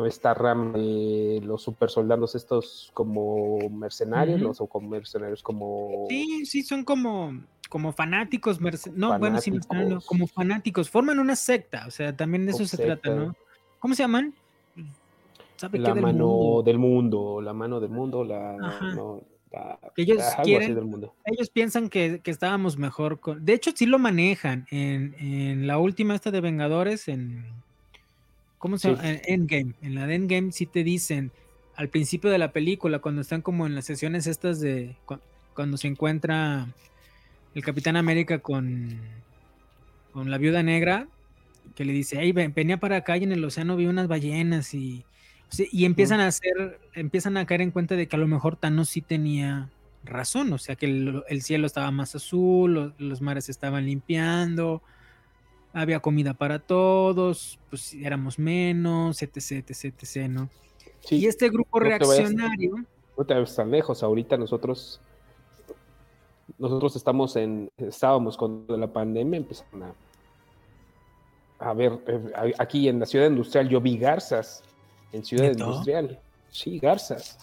esta rama de los super soldados estos como mercenarios, los o como mercenarios como Sí, sí, son como, como fanáticos, merce- no, bueno, sí, mercenarios, no, como fanáticos, forman una secta, o sea, también de eso se trata, secta. ¿no? ¿Cómo se llaman? ¿Sabe qué la del mano mundo? del mundo, la mano del mundo, la, no, ellos quieren- del mundo. Ellos piensan que, que estábamos mejor con... De hecho, sí lo manejan en, en la última esta de Vengadores, en... ¿Cómo se llama? En Endgame. En la de Endgame sí te dicen al principio de la película, cuando están como en las sesiones estas de... cu- Cuando se encuentra el Capitán América con, con la Viuda Negra, que le dice, hey, ven, venía para acá y en el océano vi unas ballenas y... y empiezan a hacer, empiezan a caer en cuenta de que a lo mejor Thanos sí tenía razón, o sea que el, el cielo estaba más azul, lo- los, mares estaban limpiando, había comida para todos, pues éramos menos, etc, etc, etc, ¿no? Sí, y este grupo no te vayas- reaccionario, no te vayas tan lejos, ahorita nosotros nosotros estamos en estábamos con la pandemia, empezaron a a ver, eh, aquí en la ciudad industrial yo vi garzas en ciudad ¿Neta? industrial. Sí, garzas.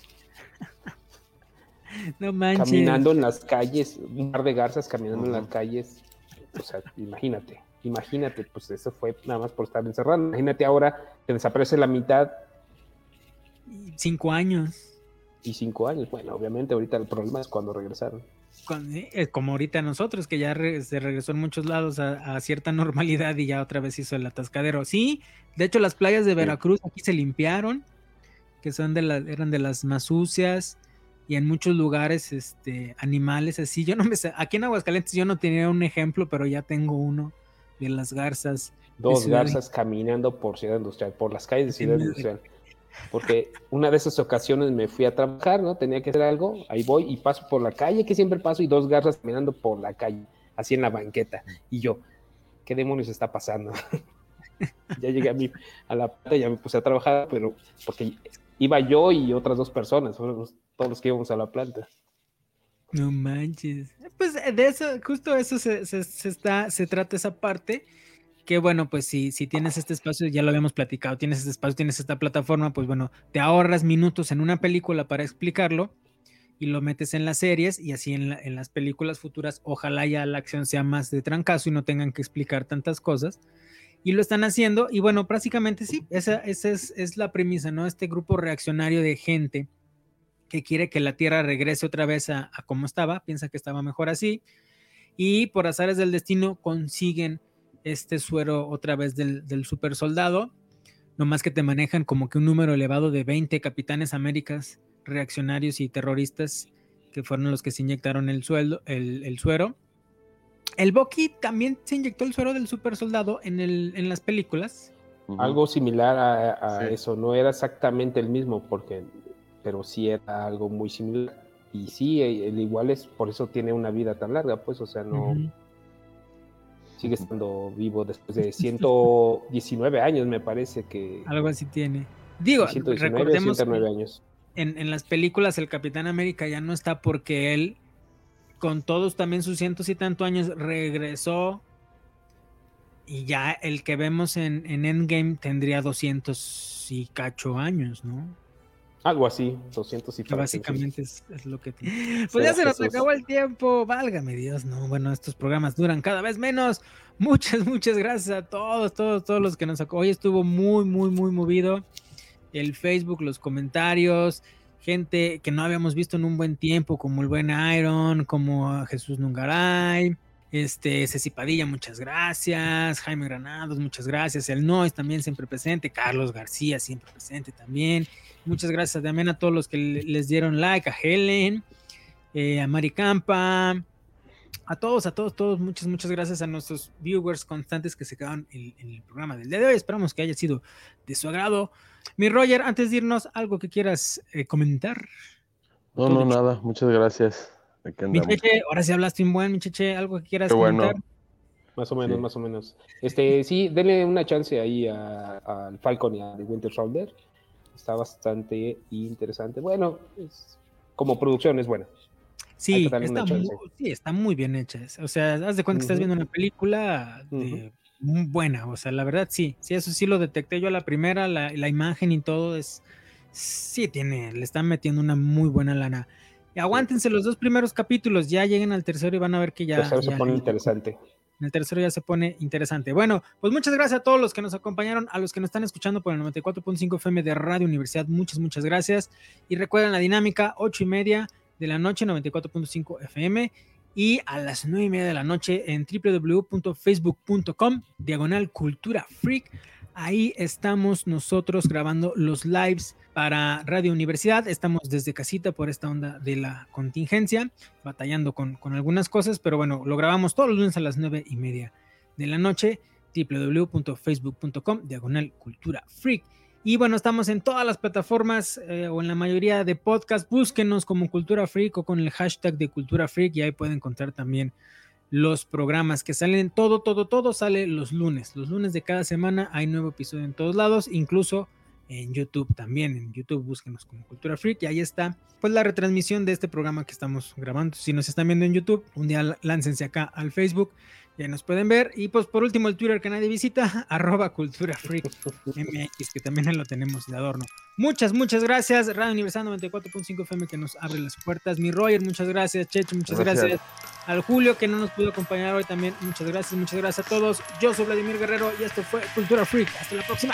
no manches, caminando en las calles, un par de garzas caminando en las calles. O sea, imagínate, imagínate, pues eso fue nada más por estar encerrado. Imagínate ahora que desaparece la mitad cinco años, y cinco años. Bueno, obviamente ahorita el problema es cuando regresaron. eh, eh, como ahorita nosotros, que ya se regresó en muchos lados a, a cierta normalidad y ya otra vez hizo el atascadero. Sí, de hecho las playas de Veracruz aquí se limpiaron, que son de las, eran de las más sucias y en muchos lugares, este, animales así. Yo no me sé, aquí en Aguascalientes yo no tenía un ejemplo, pero ya tengo uno de las garzas. Dos garzas caminando por Ciudad Industrial, por las calles de Ciudad Sí, Industrial. Porque una de esas ocasiones me fui a trabajar, ¿no? Tenía que hacer algo, ahí voy y paso por la calle, que siempre paso, y dos garzas caminando por la calle, así en la banqueta. Y yo, ¿qué demonios está pasando? ya llegué a, mi, a la planta, ya me puse a trabajar, pero porque iba yo y otras dos personas, fueron todos los que íbamos a la planta. No manches. Pues eh, de eso, justo eso se, se- está, se trata esa parte. Que bueno, pues si, si tienes este espacio, ya lo habíamos platicado, tienes este espacio, tienes esta plataforma, pues bueno, te ahorras minutos en una película para explicarlo y lo metes en las series y así en, en las películas futuras, ojalá ya la acción sea más de trancazo y no tengan que explicar tantas cosas. Y lo están haciendo y bueno, prácticamente sí, esa, esa es, es la premisa, ¿no? Este grupo reaccionario de gente que quiere que la Tierra regrese otra vez a, a como estaba, piensa que estaba mejor así, y por azares del destino consiguen este suero otra vez del, del super soldado, nomás que te manejan como que un número elevado de 20 capitanes américas reaccionarios y terroristas que fueron los que se inyectaron el, sueldo, el, el suero. El Bucky también se inyectó el suero del super soldado en, el, en las películas. Algo similar a, a Sí. eso, no era exactamente el mismo, porque, pero sí era algo muy similar. Y sí, el igual es, por eso tiene una vida tan larga, pues, o sea, no sigue estando vivo después de 119 años, me parece que. Algo así tiene. Digo, 119, recordemos 109 años. en, en las películas el Capitán América ya no está porque él, con todos también sus cientos y tantos años, regresó. Y ya el que vemos en, en Endgame tendría 200 y cacho años, ¿no? Algo así, 200 y Que básicamente es, es lo que... tiene. Pues ya se nos acabó el tiempo, válgame Dios, no, bueno, estos programas duran cada vez menos. Muchas, muchas gracias a todos, todos, todos los que nos sacó. Hoy estuvo muy, muy, muy movido. El Facebook, los comentarios, gente que no habíamos visto en un buen tiempo, como el buen Iron, como Jesús Nungaray, este, Ceci Padilla, muchas gracias, Jaime Granados, muchas gracias, el Nois también siempre presente, Carlos García siempre presente también. Muchas gracias también a todos los que le- les dieron like, a Helen, eh, a Mari Campa, a todos, a todos, todos, muchas, muchas gracias a nuestros viewers constantes que se quedaron en, en el programa del día de hoy. Esperamos que haya sido de su agrado. Mi Roger, antes de irnos, algo que quieras eh, comentar. No, no, nada, muchas gracias. Mi. Cheche, ahora sí hablaste un buen, mi Cheche, algo que quieras Qué bueno. comentar. Más o menos, Sí. más o menos. Este, sí, denle una chance ahí a- al Falcon y a The Winter Soldier. Está bastante interesante. Bueno, es- como producción es buena. Sí está, muy, sí, está muy bien hecha. O sea, haz de cuenta que estás viendo una película de- muy buena. O sea, la verdad sí. Sí, eso sí lo detecté yo a la primera. La, la imagen y todo es. Sí, tiene. Le están metiendo una muy buena lana. Y aguántense los dos primeros capítulos. Ya lleguen al tercero y van a ver que ya. Tercero se ya- pone interesante. en el tercero ya se pone interesante. Bueno, pues muchas gracias a todos los que nos acompañaron, a los que nos están escuchando por el 94.5 FM de Radio Universidad. Muchas, muchas gracias. Y recuerden la dinámica, 8 y media de la noche, 94.5 FM. Y a las 9 y media de la noche en www.facebook.com, diagonal cultura freak. Ahí estamos nosotros grabando los lives para Radio Universidad. Estamos desde casita por esta onda de la contingencia, batallando con, con algunas cosas, pero bueno, lo grabamos todos los lunes a las nueve y media de la noche. www.facebook.com, diagonal cultura freak. Y bueno, estamos en todas las plataformas eh, o en la mayoría de podcasts. Búsquenos como Cultura Freak o con el hashtag de Cultura Freak y ahí pueden encontrar también los programas que salen. Todo, todo, todo sale los lunes. Los lunes de cada semana hay nuevo episodio en todos lados, incluso en YouTube también. En YouTube búsquenos como Cultura Freak y ahí está pues la retransmisión de este programa que estamos grabando. Si nos están viendo en YouTube, un día láncense acá al Facebook. Ya nos pueden ver. Y pues por último el Twitter que nadie visita, arroba cultura freak MX, que también lo tenemos de adorno. Muchas, muchas gracias. Radio Universal 94.5 FM que nos abre las puertas. Mi Roger, muchas gracias. Checho, muchas gracias. Gracias. Al Julio que no nos pudo acompañar hoy también. Muchas gracias, muchas gracias a todos. Yo soy Vladimir Guerrero y esto fue Cultura Freak. Hasta la próxima.